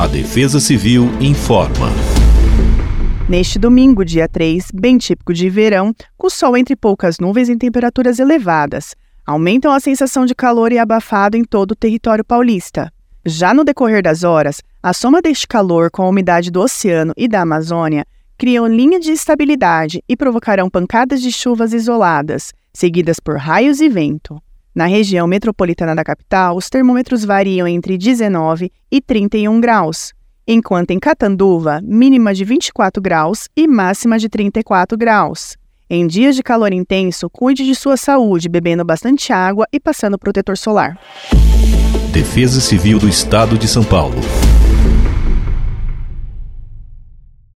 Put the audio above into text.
A Defesa Civil informa. Neste domingo, dia 3, bem típico de verão, com sol entre poucas nuvens e temperaturas elevadas, aumentam a sensação de calor e abafado em todo o território paulista. Já no decorrer das horas, a soma deste calor com a umidade do oceano e da Amazônia criam linha de estabilidade e provocarão pancadas de chuvas isoladas, seguidas por raios e vento. Na região metropolitana da capital, os termômetros variam entre 19 e 31 graus, enquanto em Catanduva, mínima de 24 graus e máxima de 34 graus. Em dias de calor intenso, cuide de sua saúde bebendo bastante água e passando protetor solar. Defesa Civil do Estado de São Paulo.